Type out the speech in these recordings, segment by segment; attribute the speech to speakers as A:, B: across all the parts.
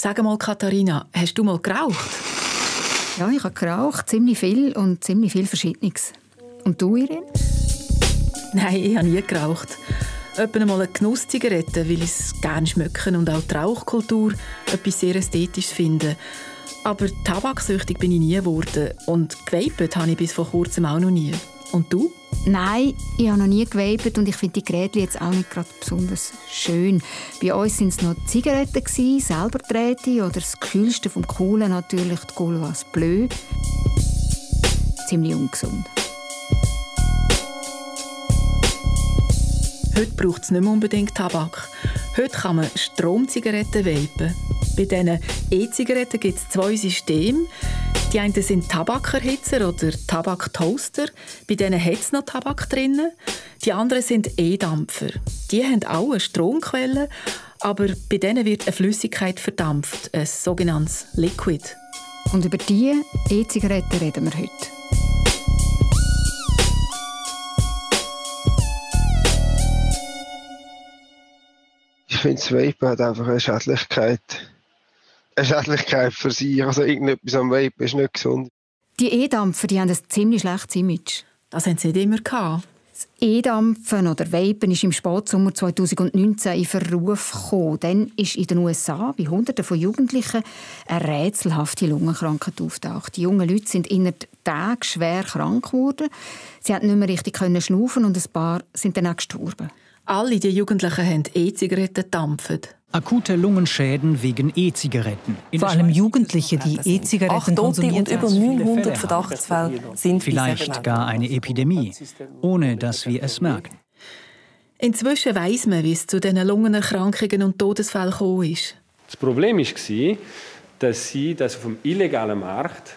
A: Sag mal, Katharina, hast du mal geraucht?
B: Ja, ich habe geraucht, ziemlich viel und ziemlich viel Verschiedenes. Und du, Irene?
A: Nein, ich habe nie geraucht. Etwa mal eine Genusszigarette, weil ich es gerne schmecken und auch die Rauchkultur etwas sehr Ästhetisches finde. Aber tabaksüchtig bin ich nie geworden und gewapet habe ich bis vor kurzem auch noch nie. Und du?
B: Nein, ich habe noch nie gewapet und ich finde die Geräte jetzt auch nicht gerade besonders schön. Bei uns waren es noch Zigaretten, selber drehte oder das Kühlste vom Coolen natürlich die Gauloise Bleu. Ziemlich ungesund.
A: Heute braucht es nicht mehr unbedingt Tabak. Heute kann man Stromzigaretten vapen. Bei diesen E-Zigaretten gibt es zwei Systeme. Die einen sind Tabakerhitzer oder Tabaktoaster. Bei denen hat es noch Tabak drin. Die anderen sind E-Dampfer. Die haben auch eine Stromquelle, aber bei denen wird eine Flüssigkeit verdampft, ein sogenanntes Liquid.
B: Und über diese E-Zigaretten reden wir heute.
C: Ich finde, das Vapen hat einfach eine Schädlichkeit Schädlichkeit für sich. Also irgendetwas am Vape ist nicht gesund.
B: Die E-Dampfer die haben ein ziemlich schlechtes Image.
A: Das haben sie nicht immer gehabt.
B: Das E-Dampfen oder Vapen ist im Spätsommer 2019 in Verruf gekommen. Dann ist in den USA bei Hunderten von Jugendlichen eine rätselhafte Lungenkrankheit auftaucht. Die jungen Leute sind innerhalb Tagen schwer krank geworden. Sie konnten nicht mehr richtig schnaufen und ein paar sind dann auch gestorben.
A: Alle die Jugendlichen haben E-Zigaretten gedampft.
D: Akute Lungenschäden wegen E-Zigaretten.
E: Vor allem Jugendliche, die E-Zigaretten konsumieren.
F: und über 900 Verdachtsfälle sind
D: Vielleicht gar eine Epidemie, ohne dass wir es merken.
A: Inzwischen weiss man, wie es zu diesen Lungenerkrankungen und Todesfällen gekommen ist.
G: Das Problem war, dass sie das vom illegalen Markt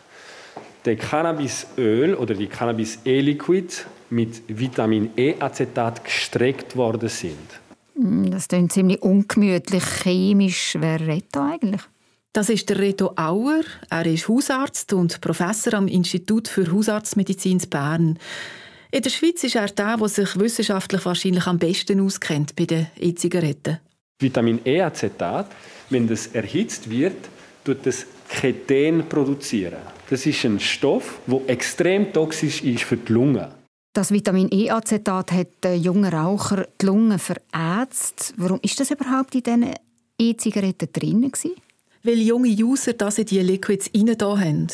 G: der Cannabisöl oder die Cannabis-E-Liquid mit Vitamin E-Acetat gestreckt worden sind.
B: Hm, das klingt ziemlich ungemütlich chemisch. Wer redet da eigentlich?
A: Das ist der Reto Auer. Er ist Hausarzt und Professor am Institut für Hausarztmedizin in Bern. In der Schweiz ist er der, der sich wissenschaftlich wahrscheinlich am besten auskennt bei den E-Zigaretten.
G: Vitamin E-Acetat, wenn das erhitzt wird, tut das Keten produzieren. Das ist ein Stoff, der extrem toxisch ist für die Lunge.
B: Das Vitamin E-Acetat hat den jungen Raucher die Lunge verätzt. Warum ist das überhaupt in diesen E-Zigaretten drin?
A: Weil junge User das in diese Liquids rein haben.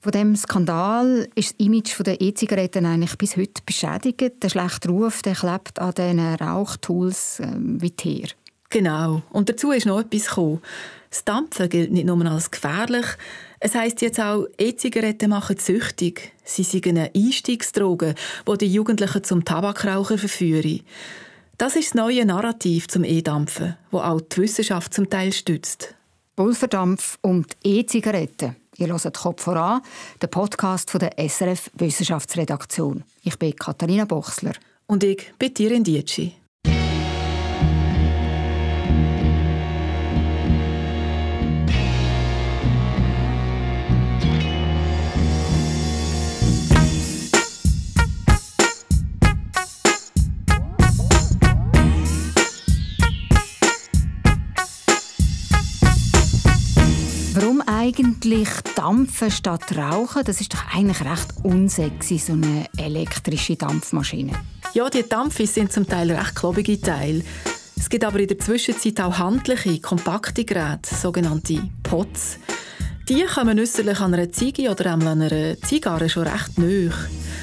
B: Von diesem Skandal ist das Image der E-Zigaretten eigentlich bis heute beschädigt. Der schlechte Ruf der klebt an diesen Rauchtools äh, wie Teer.
A: Genau. Und dazu ist noch etwas gekommen. Das Dampfen gilt nicht nur als gefährlich, es heißt jetzt auch, E-Zigaretten machen süchtig. Sie sind eine Einstiegsdroge, die die Jugendlichen zum Tabakrauchen verführen. Das ist das neue Narrativ zum E-Dampfen, wo auch die Wissenschaft zum Teil stützt.
B: Pulverdampf und E-Zigaretten. Ihr hört Kopf voran, der Podcast von der SRF Wissenschaftsredaktion. Ich bin Katharina Bochsler.
A: Und ich bin Tirin Dietschi.
B: Eigentlich dampfen statt rauchen? Das ist doch eigentlich recht unsexy, so eine elektrische Dampfmaschine.
A: Ja, die Dampfis sind zum Teil recht klobige Teile. Es gibt aber in der Zwischenzeit auch handliche, kompakte Geräte, sogenannte Pots. Die kommen äußerlich an einer Ziege oder an einer Zigarre schon recht nahe.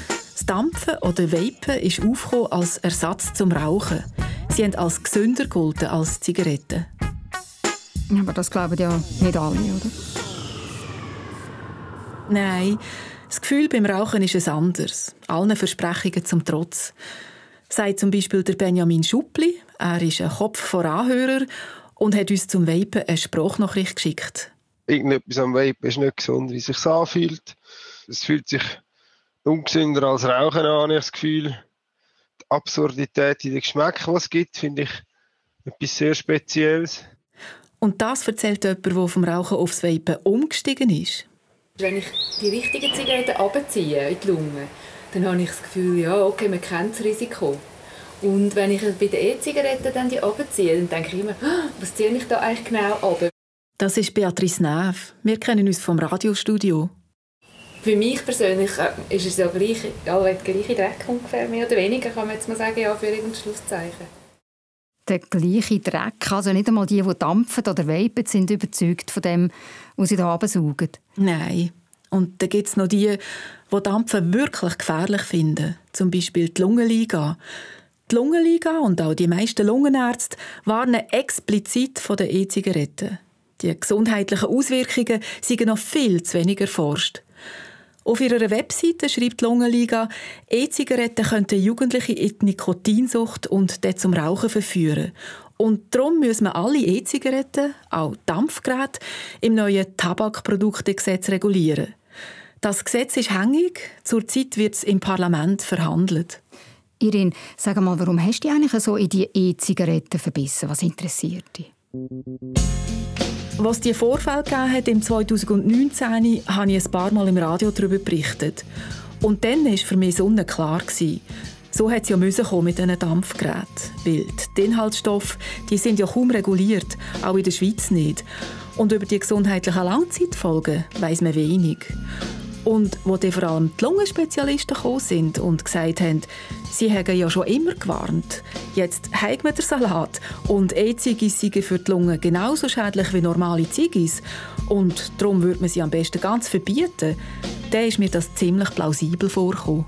A: Das Dampfen oder Vapen ist aufgekommen als Ersatz zum Rauchen. Sie haben als gesünder gelten als Zigaretten.
B: Aber das glauben ja nicht alle, oder?
A: Nein, das Gefühl beim Rauchen ist es anders. Allen Versprechungen zum Trotz. Sagt zum Beispiel der Benjamin Schuppli. Er ist ein Kopf vor Anhörer und hat uns zum Vapen eine Sprachnachricht geschickt.
C: Irgendetwas am Vapen ist nicht gesund, wie es sich anfühlt. Es fühlt sich ungesünder als Rauchen an, habe ich das Gefühl. Die Absurdität in den Geschmack, was es gibt, finde ich etwas sehr Spezielles.
A: Und das erzählt jemand, der vom Rauchen aufs Vapen umgestiegen ist.
H: Wenn ich die richtigen Zigaretten abziehe in die Lunge, dann habe ich das Gefühl, ja, okay, man kennt das Risiko. Und wenn ich bei den E-Zigaretten dann die abziehe, dann denke ich immer, ah, was ziehe ich da eigentlich genau ab?
A: Das ist Beatrice Neff. Wir kennen uns vom Radiostudio.
H: Für mich persönlich äh, ist es ja gleich, ja, der gleiche Dreck ungefähr, mehr oder weniger, kann man jetzt mal sagen, ja, für irgendein Schlusszeichen.
B: Der gleiche Dreck, also nicht einmal die, die dampfen oder vapen, sind überzeugt von dem, was sie da saugen.
A: Nein. Und dann gibt es noch die, die Dampfen wirklich gefährlich finden. Zum Beispiel die Lungenliga. Die Lungenliga und auch die meisten Lungenärzte warnen explizit von den E-Zigaretten. Die gesundheitlichen Auswirkungen sind noch viel zu wenig erforscht. Auf ihrer Webseite schreibt die Lungenliga, E-Zigaretten könnten Jugendliche in die Nikotinsucht und dann zum Rauchen verführen. Und darum müssen wir alle E-Zigaretten, auch Dampfgeräte, im neuen Tabakproduktegesetz regulieren. Das Gesetz ist hängig. Zurzeit wird es im Parlament verhandelt.
B: Irin, sag mal, warum hast du dich eigentlich so in die E-Zigaretten verbissen? Was interessiert dich?
A: Was die Vorfälle gegeben hat im 2019, habe ich ein paar Mal im Radio darüber berichtet. Und dann war für mich sonnenklar. So hat es ja kommen mit diesen Dampfgeräten. Weil die Inhaltsstoffe die sind ja kaum reguliert, auch in der Schweiz nicht. Und über die gesundheitlichen Langzeitfolgen weiß man wenig. Und wo dann vor allem die Lungenspezialisten gekommen sind und gesagt haben, sie haben ja schon immer gewarnt. Jetzt haben wir den Salat und E-Ziggis sind für die Lungen genauso schädlich wie normale Ziggis. Und darum würde man sie am besten ganz verbieten. Dann ist mir das ziemlich plausibel vorgekommen.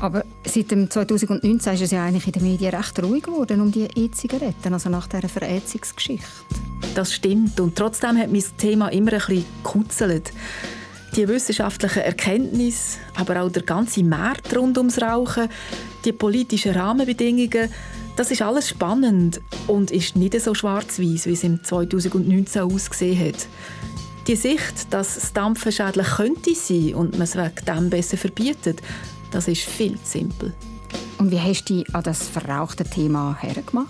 B: Aber seit dem 2019 ist es ja eigentlich in den Medien recht ruhig geworden um die E-Zigaretten, also nach dieser Verätzungsgeschichte.
A: Das stimmt und trotzdem hat mich das Thema immer ein bisschen gekuzelt. Die wissenschaftlichen Erkenntnisse, aber auch der ganze Markt rund ums Rauchen, die politischen Rahmenbedingungen, das ist alles spannend und ist nicht so schwarz-weiß, wie es im 2019 ausgesehen hat. Die Sicht, dass das Dampfen schädlich könnte sein und man es wegen dem besser verbietet, das ist viel zu simpel.
B: Und wie hast du dich an das verrauchte Thema hergemacht?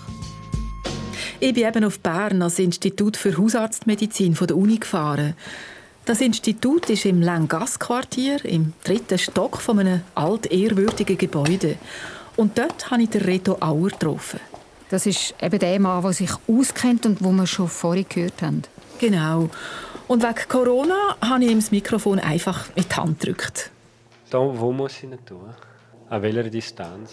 A: Ich bin eben auf Bern als Institut für Hausarztmedizin von der Uni gefahren. Das Institut ist im Langasse-Quartier, im dritten Stock von einem altehrwürdigen Gebäude. Und dort habe ich den Reto Auer getroffen.
B: Das ist eben der Mann, der sich auskennt und wo wir schon vorhin gehört haben.
A: Genau. Und wegen Corona habe ich ihm das Mikrofon einfach in die Hand gedrückt.
G: Da, wo muss ich ihn tun? An welcher Distanz?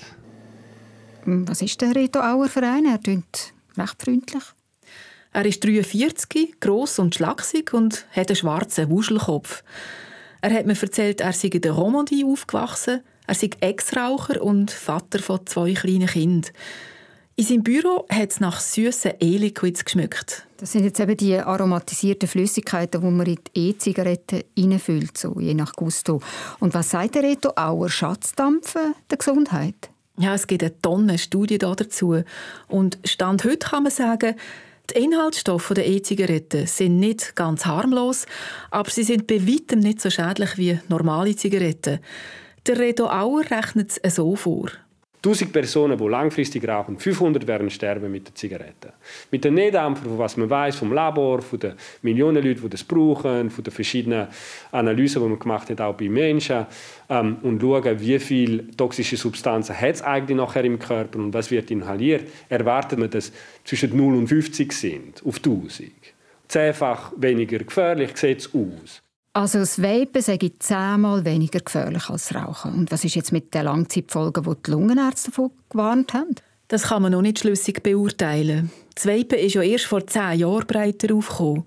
B: Was ist der Reto Auer Verein? Er klingt recht freundlich.
A: Er ist 43, gross und schlaksig und hat einen schwarzen Wuschelkopf. Er hat mir erzählt, er sei in der Romandie aufgewachsen, er sei Ex-Raucher und Vater von zwei kleinen Kindern. In seinem Büro hat es nach süßen E-Liquids geschmückt.
B: Das sind jetzt eben die aromatisierten Flüssigkeiten, die man in die E-Zigaretten reinfüllt, so je nach Gusto. Und was sagt der Reto Auer? Schatzdampfen der Gesundheit?
A: Ja, es gibt eine Tonne Studien dazu. Und Stand heute kann man sagen, die Inhaltsstoffe der E-Zigaretten sind nicht ganz harmlos, aber sie sind bei weitem nicht so schädlich wie normale Zigaretten. Der Redo Auer rechnet es so vor.
G: 1000 Personen, die langfristig rauchen, 500 werden sterben mit der Zigarette. Mit den Nedampfer, was man weiß vom Labor, von den Millionen Leuten, die das brauchen, von den verschiedenen Analysen, die man gemacht hat, auch bei Menschen, ähm, und schauen, wie viele toxische Substanzen es eigentlich nachher im Körper und was wird inhaliert, erwartet man, dass zwischen 0 und 50 sind auf 1000. Zehnfach weniger gefährlich sieht es aus.
B: Also das Vapen ich zehnmal weniger gefährlich als Rauchen. Und was ist jetzt mit den Langzeitfolgen, die die Lungenärzte davon gewarnt haben?
A: Das kann man noch nicht schlüssig beurteilen. Das Vapen ist ja erst vor zehn Jahren breiter aufgekommen.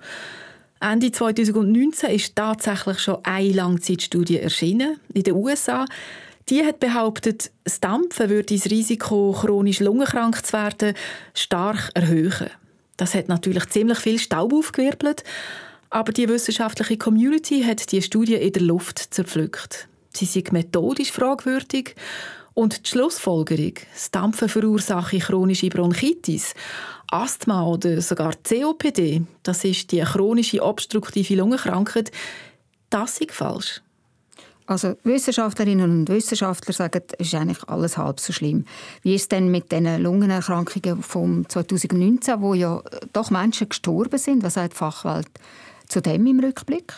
A: Ende 2019 ist tatsächlich schon eine Langzeitstudie erschienen in den USA. Die hat behauptet, das Dampfen würde das Risiko, chronisch lungenkrank zu werden, stark erhöhen. Das hat natürlich ziemlich viel Staub aufgewirbelt, aber die wissenschaftliche Community hat die Studie in der Luft zerpflückt. Sie sind methodisch fragwürdig und die Schlussfolgerung, das Dampfen verursache chronische Bronchitis, Asthma oder sogar COPD, das ist die chronische obstruktive Lungenkrankheit, das ist falsch.
B: Also Wissenschaftlerinnen und Wissenschaftler sagen, es ist eigentlich alles halb so schlimm. Wie ist es denn mit den Lungenerkrankungen von 2019, wo ja doch Menschen gestorben sind? Was sagt die Fachwelt zu dem im Rückblick?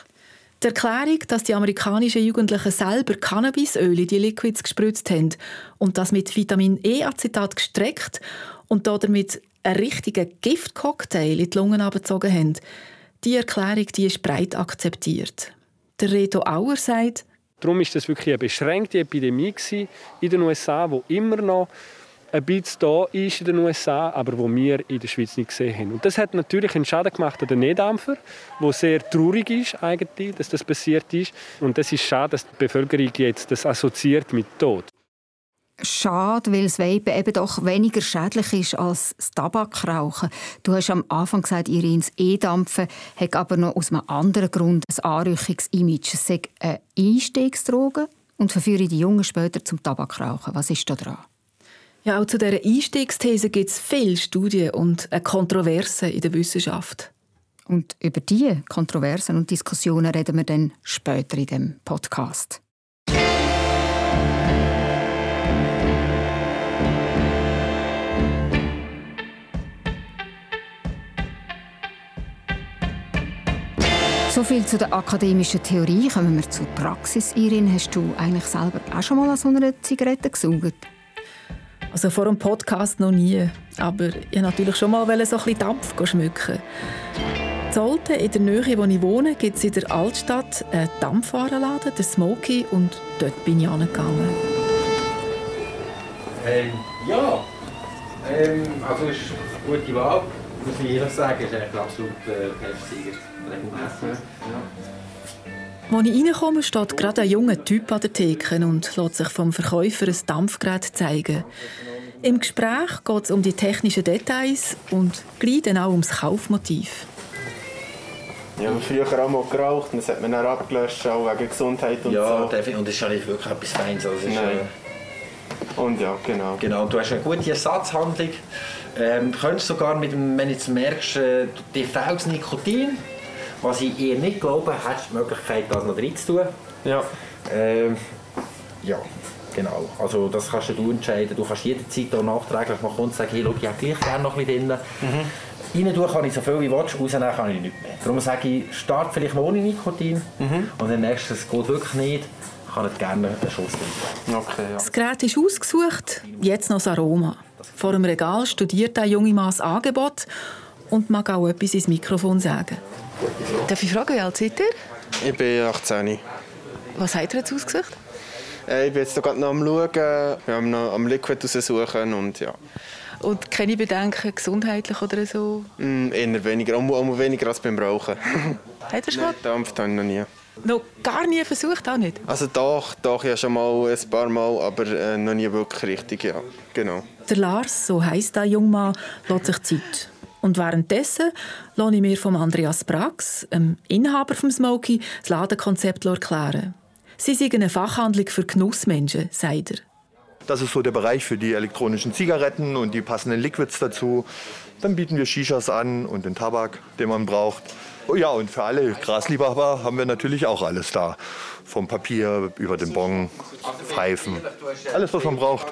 A: Die Erklärung, dass die amerikanischen Jugendlichen selber Cannabisöl in die Liquids gespritzt haben und das mit Vitamin E-Acetat gestreckt und damit einen richtigen Giftcocktail in die Lungen abgezogen haben, Die Erklärung die ist breit akzeptiert. Der Reto Auer sagt,
G: Darum ist das wirklich eine beschränkte Epidemie in den USA, wo immer noch ein bisschen da ist in den USA, aber wo wir in der Schweiz nicht gesehen haben. Und das hat natürlich einen Schaden gemacht an den Nähdampfer, wo sehr traurig ist eigentlich, dass das passiert ist. Und das ist schade, dass die Bevölkerung jetzt das assoziiert mit Tod.
B: Schade, weil das Vapen eben doch weniger schädlich ist als das Tabakrauchen. Du hast am Anfang gesagt, Irins E-Dampfen hat aber noch aus einem anderen Grund ein Anrüchungsimage. Es sei eine Einstiegsdroge und verführe die Jungen später zum Tabakrauchen. Was ist da dran?
A: Ja, auch zu dieser Einstiegsthese gibt es viele Studien und eine Kontroverse in der Wissenschaft.
B: Und über diese Kontroversen und Diskussionen reden wir dann später in dem Podcast. So viel zu der akademischen Theorie. Kommen wir zur Praxis. Irin, hast du eigentlich selber auch schon mal an so einer Zigarette gesaugt?
A: Also vor dem Podcast noch nie. Aber ich wollte natürlich schon mal so ein bisschen Dampf schmücken. Zolten, in der Nähe, wo ich wohne, gibt es in der Altstadt einen Dampfwarenladen, den Smoky, und dort bin ich angegangen.
I: Ähm, ja, ähm, also ist eine gute Wahl, muss ich ehrlich sagen, ist eigentlich absolut äh, Testsieger.
A: Als ich reinkomme, steht gerade ein junger Typ an der Theke und lässt sich vom Verkäufer ein Dampfgerät zeigen. Im Gespräch geht es um die technischen Details und gleich dann auch ums Kaufmotiv.
J: Ja, wir haben früher auch mal geraucht, das hat man dann abgelöscht, auch wegen Gesundheit und
I: ja,
J: so.
I: Ja, definitiv. Und das ist nicht wirklich etwas Feines. Also
J: Nein. Äh... Und ja, genau.
I: Genau, du hast eine gute Ersatzhandlung. Ähm, du könntest sogar mit dem, wenn du jetzt merkst, äh, dir fehlt Nikotin, was ich eher nicht glaube, hast du die Möglichkeit, das noch drin zu tun.
J: Ja.
I: Ähm, ja, genau. Also das kannst du entscheiden. Du kannst jederzeit auch nachträglich mal kommen und sagen, hey, schau, ich hätte gleich gerne noch ein bisschen drin. Mhm. Rein tun kann ich so viel wie willst, rausnehmen kann ich nicht mehr. Darum sage ich, start vielleicht mal ohne Nikotin mhm. und dann merkst du, es geht wirklich nicht, kann ich gerne einen Schuss drin.
J: Okay, ja.
A: Das Gerät ist ausgesucht, jetzt noch das Aroma. Vor dem Regal studiert der junge Mann das Angebot und mag auch etwas ins Mikrofon sagen.
K: Darf ich fragen, wie alt seid ihr?
J: Ich bin 18.
K: Was habt ihr jetzt ausgesucht?
J: Äh, ich bin jetzt gerade noch am Schauen, wir haben noch am Liquid raussuchen und ja.
K: Und keine Bedenken, gesundheitlich oder so?
J: Mm, eher weniger, auch, auch weniger als beim Rauchen.
K: Hat er schon mal?
J: Dampft habe ich noch nie.
K: Noch gar nie versucht, auch nicht?
J: Also doch, doch, ja schon mal ein paar Mal, aber äh, noch nie wirklich richtig, ja, genau.
A: Der Lars, so heisst der junge Mann, lässt sich Zeit. Und währenddessen lasse ich mir von Andreas Brax, dem Inhaber des Smoky, das Ladenkonzept erklären. Sie sind eine Fachhandlung für Genussmenschen, sagt er.
L: Das ist so der Bereich für die elektronischen Zigaretten und die passenden Liquids dazu. Dann bieten wir Shishas an und den Tabak, den man braucht. Ja, und für alle Grasliebhaber haben wir natürlich auch alles da. Vom Papier über den Bon, Pfeifen, alles, was man braucht.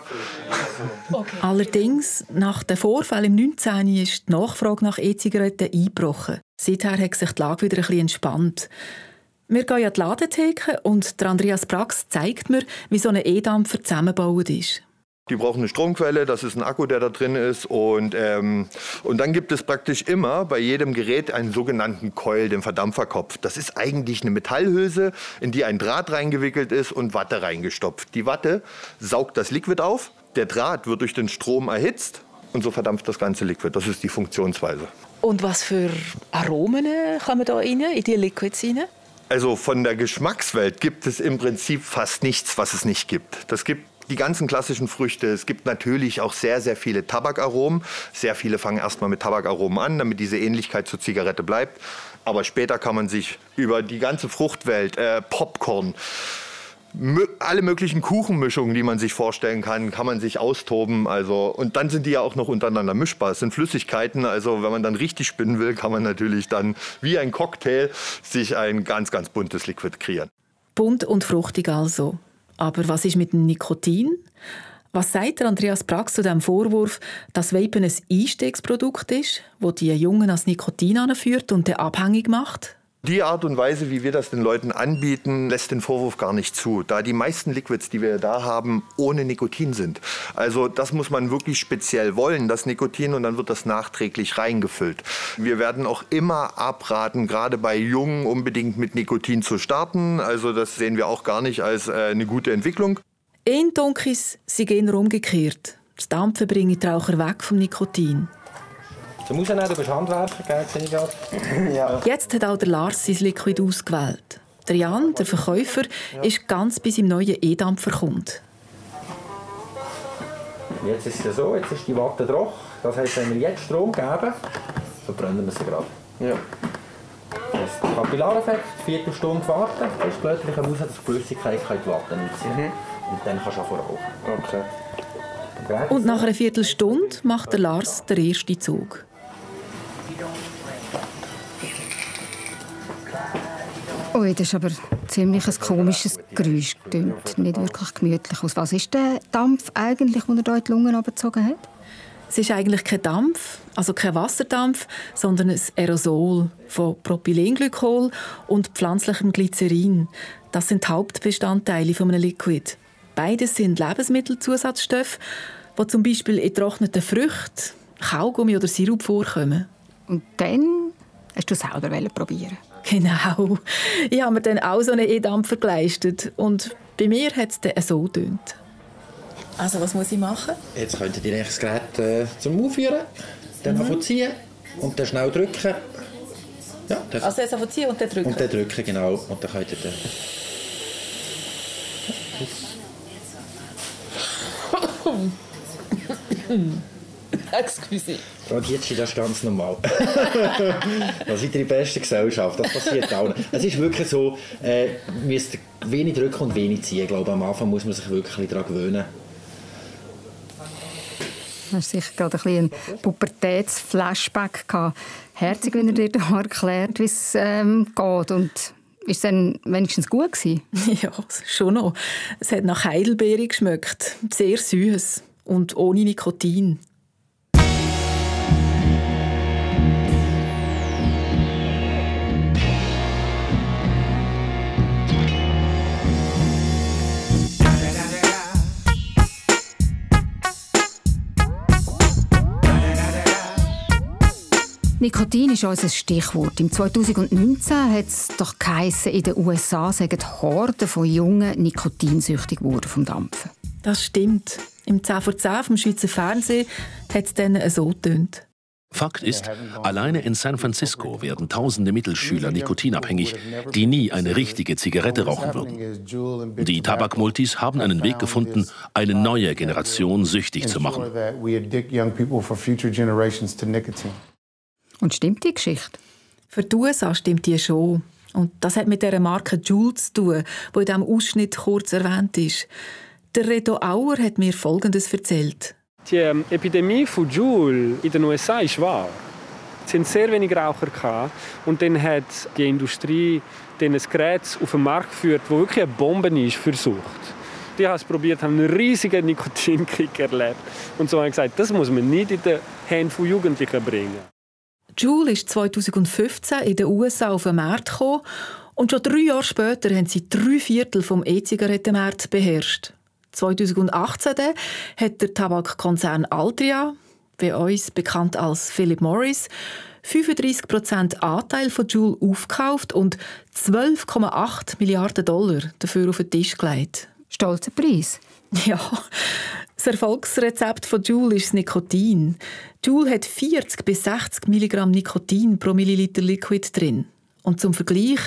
A: Okay. Allerdings, nach dem Vorfall im 19. ist die Nachfrage nach E-Zigaretten eingebrochen. Seither hat sich die Lage wieder ein bisschen entspannt. Wir gehen an die Ladentheke und Andreas Brax zeigt mir, wie so ein E-Dampfer zusammengebaut ist.
L: Die brauchen eine Stromquelle, das ist ein Akku, der da drin ist. Und, ähm, und dann gibt es praktisch immer bei jedem Gerät einen sogenannten Coil, den Verdampferkopf. Das ist eigentlich eine Metallhülse, in die ein Draht reingewickelt ist und Watte reingestopft. Die Watte saugt das Liquid auf, der Draht wird durch den Strom erhitzt und so verdampft das ganze Liquid. Das ist die Funktionsweise.
K: Und was für Aromen kommen da rein, in die Liquids rein?
L: Also von der Geschmackswelt gibt es im Prinzip fast nichts, was es nicht gibt. Das gibt die ganzen klassischen Früchte. Es gibt natürlich auch sehr, sehr viele Tabakaromen. Sehr viele fangen erstmal mit Tabakaromen an, damit diese Ähnlichkeit zur Zigarette bleibt. Aber später kann man sich über die ganze Fruchtwelt, äh, Popcorn, alle möglichen Kuchenmischungen, die man sich vorstellen kann, kann man sich austoben. Also, und dann sind die ja auch noch untereinander mischbar. Es sind Flüssigkeiten. Also wenn man dann richtig spinnen will, kann man natürlich dann wie ein Cocktail sich ein ganz, ganz buntes Liquid kreieren.
A: Bunt und fruchtig also. Aber was ist mit dem Nikotin? Was sagt Andreas Brax zu dem Vorwurf, dass Vapen ein Einstiegsprodukt ist, wo die Jungen als Nikotin anführt und abhängig macht?
L: Die Art und Weise, wie wir das den Leuten anbieten, lässt den Vorwurf gar nicht zu, da die meisten Liquids, die wir da haben, ohne Nikotin sind. Also das muss man wirklich speziell wollen, das Nikotin, und dann wird das nachträglich reingefüllt. Wir werden auch immer abraten, gerade bei Jungen unbedingt mit Nikotin zu starten. Also das sehen wir auch gar nicht als äh, eine gute Entwicklung.
A: In Dunkis sind eher umgekehrt. Das Dampfen bringt die Raucher weg vom Nikotin.
I: Zum Rausnehmen, du bist Handwerker, gell?
A: Ja. Jetzt hat auch der Lars sein Liquid ausgewählt. Der Jan, der Verkäufer, ja. ist ganz bis im neuen E-Dampfer kommt.
I: Jetzt ist es so, jetzt ist die Watte trocken. Das heisst, wenn wir jetzt Strom geben, verbrennen wir sie gerade. Ja. Das Kapillareffekt, Viertelstunde warten, das ist plötzlich raus, dass die Flüssigkeit in die Watte einziehen mhm. Und dann kannst du auch rauchen.
A: Okay. Und nach einer Viertelstunde macht der Lars den ersten Zug.
B: Ui, das ist aber ziemlich ein komisches Geräusch. Klingt nicht wirklich gemütlich aus. Was ist der Dampf eigentlich, den er hier in die Lungen abgezogen hat?
A: Es ist eigentlich kein Dampf, also kein Wasserdampf, sondern ein Aerosol von Propylenglykol und pflanzlichem Glycerin. Das sind die Hauptbestandteile von einem Liquid. Beides sind Lebensmittelzusatzstoffe, die zum Beispiel in getrockneten Früchten, Kaugummi oder Sirup vorkommen.
B: Und dann hast du es selber probieren
A: Genau. Ich habe mir dann auch so einen E-Dampfer geleistet. Und bei mir hat es dann so getönt. Also was muss ich machen?
I: Jetzt könntet ihr das Gerät äh, zum Aufführen, dann mhm. ziehen und dann schnell drücken.
A: Ja, dann also jetzt einfach ziehen und dann drücken?
I: Und dann drücken, genau. Und dann könnt ihr
A: dann... Excuse.
I: Radietsch, das ist ganz normal. da seid ihr die beste Gesellschaft, das passiert auch nicht. Es ist wirklich so, äh, müsst wenig drücken und wenig ziehen. Ich glaube, am Anfang muss man sich wirklich daran gewöhnen.
B: Du hast sicher gerade ein, ein Pubertätsflashback gehabt. Herzig, wenn er dir da erklärt, wie es ähm, geht. Und ist es dann wenigstens gut gewesen?
A: Ja, schon noch. Es hat nach Heidelbeere geschmeckt. Sehr süß und ohne Nikotin.
B: Nikotin ist unser Stichwort. Im 2019 hat es doch geheissen, in den USA sagen Horden von Jungen nikotinsüchtig geworden vom Dampfen.
A: Das stimmt. Im 10 vor 10 vom Schweizer Fernsehen hat es dann so getönt.
M: Fakt ist, alleine in San Francisco werden tausende Mittelschüler nikotinabhängig, die nie eine richtige Zigarette rauchen würden. Die Tabakmultis haben einen Weg gefunden, eine neue Generation süchtig zu machen.
B: Und stimmt die Geschichte?
A: Für die USA stimmt die schon. Und das hat mit der Marke Juul zu tun, die in diesem Ausschnitt kurz erwähnt ist. Der Reto Auer hat mir Folgendes erzählt.
G: Die ähm, Epidemie von Juul in den USA ist wahr. Es sind sehr wenige Raucher gehabt. und dann hat die Industrie dann ein Gerät auf den Markt geführt, das wirklich eine Bombe ist für Sucht. Die haben es probiert, haben einen riesigen Nikotinkick erlebt und so haben gesagt, das muss man nicht in den Hände von Jugendlichen bringen.
A: Juul ist 2015 in den USA auf den Markt gekommen und schon drei Jahre später haben sie drei Viertel vom E-Zigarettenmarkt beherrscht. 2018 hat der Tabakkonzern Altria, bei uns bekannt als Philip Morris, 35% Anteil von Juul aufgekauft und 12,8 Milliarden Dollar dafür auf den Tisch gelegt.
B: Stolzer Preis.
A: Ja, das Erfolgsrezept von Joule ist das Nikotin. Joule hat 40 bis 60 Milligramm Nikotin pro Milliliter Liquid drin. Und zum Vergleich,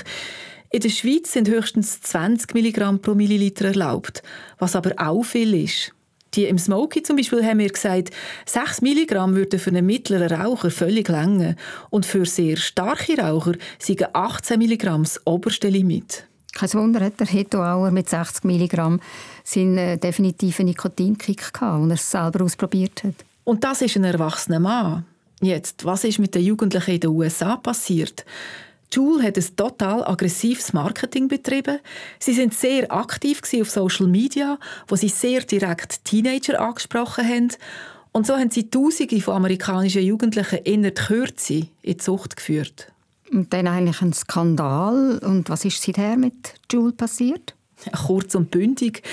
A: in der Schweiz sind höchstens 20 Milligramm pro Milliliter erlaubt, was aber auch viel ist. Die im Smoky zum Beispiel haben mir gesagt, 6 Milligramm würden für einen mittleren Raucher völlig länger und für sehr starke Raucher sind 18 Milligramm das oberste Limit.
B: Kein Wunder, hat der Hetoauer mit 60 Milligramm seinen äh, definitiven Nikotinkick gehabt, als er es selber ausprobiert hat.
A: Und das ist ein erwachsener Mann. Jetzt, was ist mit den Jugendlichen in den USA passiert? Joule hat ein total aggressives Marketing betrieben. Sie sind sehr aktiv auf Social Media, wo sie sehr direkt Teenager angesprochen haben. Und so haben sie Tausende von amerikanischen Jugendlichen in der Kürze in die Zucht geführt.
B: Und dann eigentlich ein Skandal. Und was ist seither mit Juul passiert?
A: Kurz und bündig.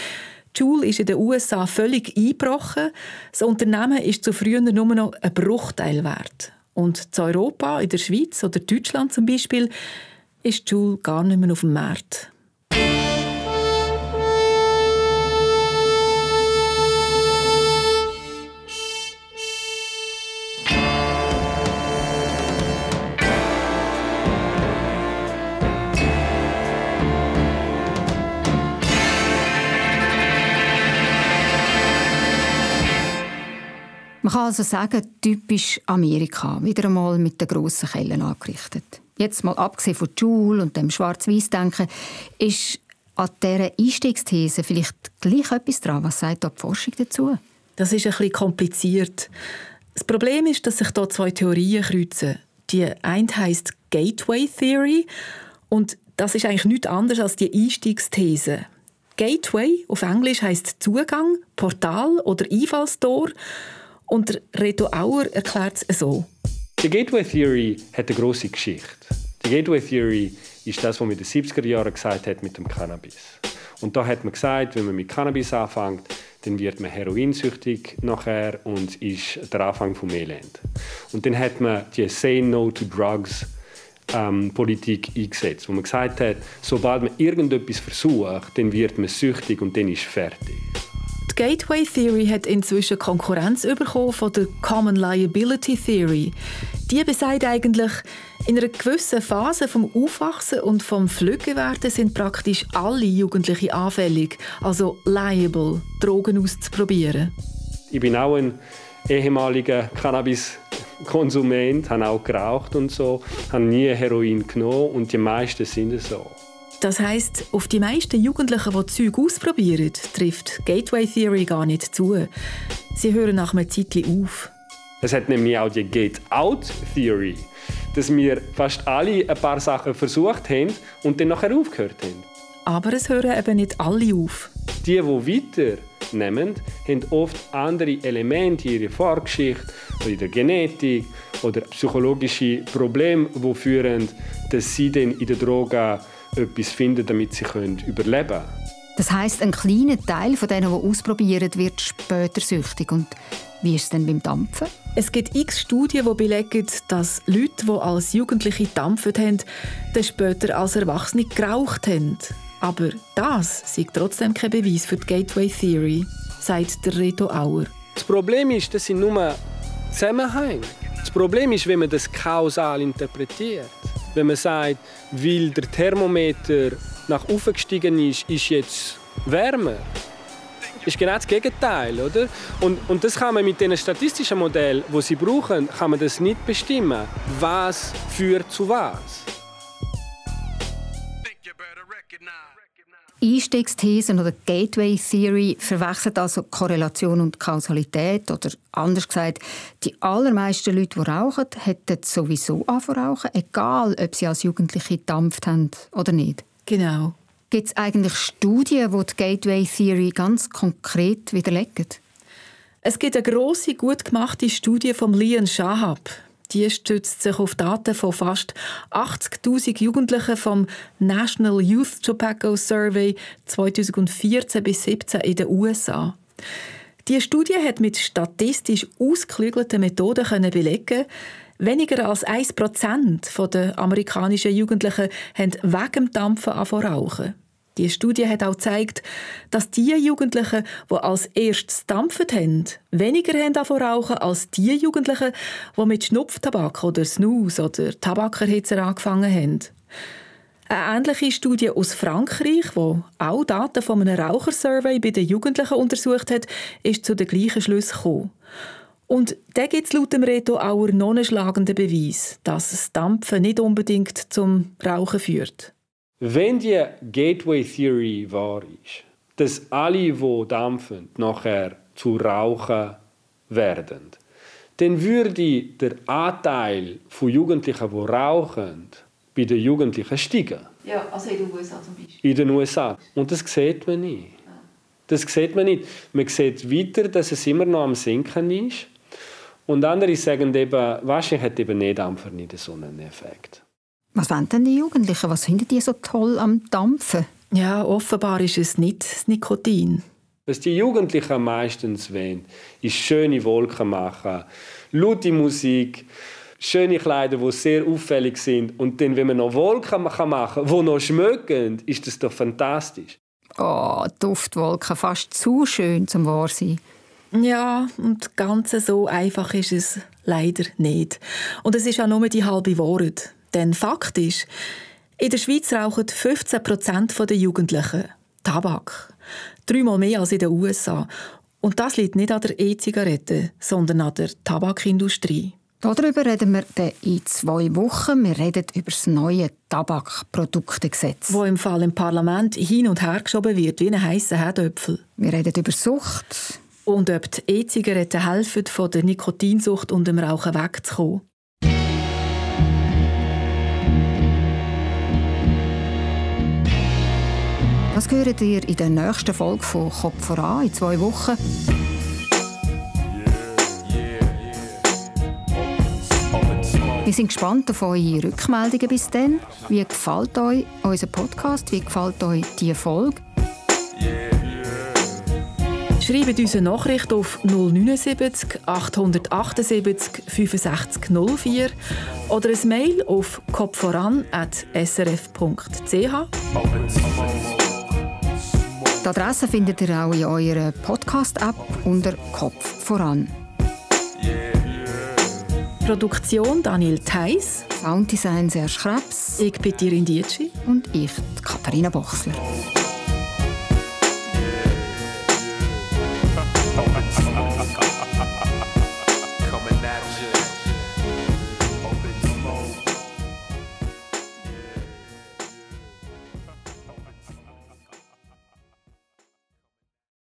A: Juul ist in den USA völlig eingebrochen. Das Unternehmen ist zu früher nur noch ein Bruchteil wert. Und zu Europa, in der Schweiz oder Deutschland zum Beispiel, ist Juul gar nicht mehr auf dem Markt.
B: Man kann also sagen, typisch Amerika, wieder einmal mit den grossen Kellen angerichtet. Jetzt mal abgesehen von Joule und dem Schwarz-Weiß-Denken, ist an dieser Einstiegsthese vielleicht gleich etwas dran. Was sagt da die Forschung dazu?
A: Das ist ein bisschen kompliziert. Das Problem ist, dass sich hier zwei Theorien kreuzen. Die eine heißt Gateway Theory und das ist eigentlich nichts anderes als die Einstiegsthese. Gateway auf Englisch heißt Zugang, Portal oder Einfallstor und Reto Auer erklärt es so.
G: Die Gateway Theory hat eine große Geschichte. Die Gateway Theory ist das, was man in den 70er Jahren gesagt hat mit dem Cannabis. Und da hat man gesagt, wenn man mit Cannabis anfängt, dann wird man heroinsüchtig nachher und ist der Anfang vom Elend. Und dann hat man die Say No to Drugs ähm, Politik eingesetzt, wo man gesagt hat, sobald man irgendetwas versucht, dann wird man süchtig und dann ist fertig.
A: Gateway Theory hat inzwischen Konkurrenz bekommen von der Common Liability Theory. Die besagt eigentlich, in einer gewissen Phase vom Aufwachsen und vom Flüggewerden sind praktisch alle Jugendlichen anfällig, also liable, Drogen auszuprobieren.
G: Ich bin auch ein ehemaliger Cannabis-Konsument, habe auch geraucht und so, habe nie Heroin genommen und die meisten sind so.
A: Das heißt, auf die meisten Jugendlichen, die Zeug ausprobieren, trifft Gateway Theory gar nicht zu. Sie hören nach einem Zeitchen auf.
G: Es hat nämlich auch die Get-Out Theory, dass wir fast alle ein paar Sachen versucht haben und dann nachher aufgehört haben.
A: Aber es hören eben nicht alle auf.
G: Die, die weiter nehmen, haben oft andere Elemente in ihrer Vorgeschichte oder in der Genetik oder psychologische Probleme, die führen, dass sie dann in der Droge etwas finden, damit sie überleben können.
B: Das heißt, ein kleiner Teil von denen, die ausprobieren, wird später süchtig. Und wie ist es denn beim Dampfen?
A: Es gibt x Studien, die belegen, dass Leute, die als Jugendliche dampfen haben, dann später als Erwachsene geraucht haben. Aber das ist trotzdem kein Beweis für die Gateway Theory, sagt der Reto Auer.
G: Das Problem ist, das sind nur Zusammenhänge. Das Problem ist, wenn man das kausal interpretiert wenn man sagt, weil der Thermometer nach oben gestiegen ist, ist jetzt wärmer. Das ist genau das Gegenteil, oder? Und, und das kann man mit den statistischen Modellen, die sie brauchen, kann man das nicht bestimmen. Was führt zu was?
B: Einstiegsthesen oder Gateway Theory verwechseln also Korrelation und Kausalität oder anders gesagt, die allermeisten Leute, die rauchen, hätten sowieso angefangen rauchen, egal ob sie als Jugendliche gedampft haben oder nicht.
A: Genau.
B: Gibt es eigentlich Studien, die die Gateway Theory ganz konkret widerlegen?
A: Es gibt eine grosse, gut gemachte Studie von Lian Shahab. Die stützt sich auf Daten von fast 80.000 Jugendlichen vom National Youth Tobacco Survey 2014 bis 2017 in den USA. Die Studie hat mit statistisch ausgeklügelten Methoden belegen, weniger als 1% der amerikanischen Jugendlichen haben wegen dem Dampfen angefangen rauchen. Die Studie hat auch gezeigt, dass die Jugendlichen, die als erstes dampft haben, weniger haben rauchen als die Jugendlichen, die mit Schnupftabak oder Snus oder Tabakerhitzer angefangen haben. Eine ähnliche Studie aus Frankreich, die auch Daten von einem Rauchersurvey bei den Jugendlichen untersucht hat, ist zu den gleichen Schluss gekommen. Und da gibt es laut dem Reto Auer noch einen schlagenden Beweis, dass das Dampfen nicht unbedingt zum Rauchen führt.
G: Wenn die Gateway Theory wahr ist, dass alle, die dampfen, nachher zu Rauchen werden, dann würde der Anteil von Jugendlichen, die rauchen, bei den Jugendlichen steigen.
H: Ja, also in den USA zum Beispiel.
G: In den USA. Und das sieht man nicht. Das sieht man nicht. Man sieht weiter, dass es immer noch am Sinken ist. Und andere sagen eben, wahrscheinlich hat eben Nicht-Dampfer nicht so einen Effekt.
B: Was wollen denn die Jugendlichen? Was finden die so toll am Dampfen?
A: Ja, offenbar ist es nicht das Nikotin.
G: Was die Jugendlichen meistens wollen, ist schöne Wolken machen, laute Musik, schöne Kleider, die sehr auffällig sind. Und dann, wenn man noch Wolken machen kann, die noch schmecken, ist das doch fantastisch.
B: Oh, Duftwolken, fast zu schön zum wahr sein.
A: Ja, und ganz so einfach ist es leider nicht. Und es ist auch nur die halbe Wahrheit. Denn Fakt ist, in der Schweiz rauchen 15 Prozent der Jugendlichen Tabak. Dreimal mehr als in den USA. Und das liegt nicht an der E-Zigarette, sondern an der Tabakindustrie.
B: Darüber reden wir dann in zwei Wochen. Wir reden über das neue Tabakproduktegesetz.
A: Wo im Fall im Parlament hin und her geschoben wird, wie ein heißer Herdöpfel.
B: Wir reden über Sucht.
A: Und ob die E-Zigaretten helfen, von der Nikotinsucht und dem Rauchen wegzukommen.
B: Das hört ihr in der nächsten Folge von Kopf voran in zwei Wochen. Wir sind gespannt auf eure Rückmeldungen bis dann. Wie gefällt euch unser Podcast? Wie gefällt euch diese Folge?
A: Schreibt uns eine Nachricht auf 079 878 65 04 oder ein Mail auf kopfvoran.srf.ch.
B: Die Adresse findet ihr auch in eurer Podcast-App unter Kopf voran.
A: Produktion Daniel Theiss.
B: Sounddesign Serge Krebs.
A: Ich bin Tirin Dietschi.
B: Und ich, Katharina Bochsler.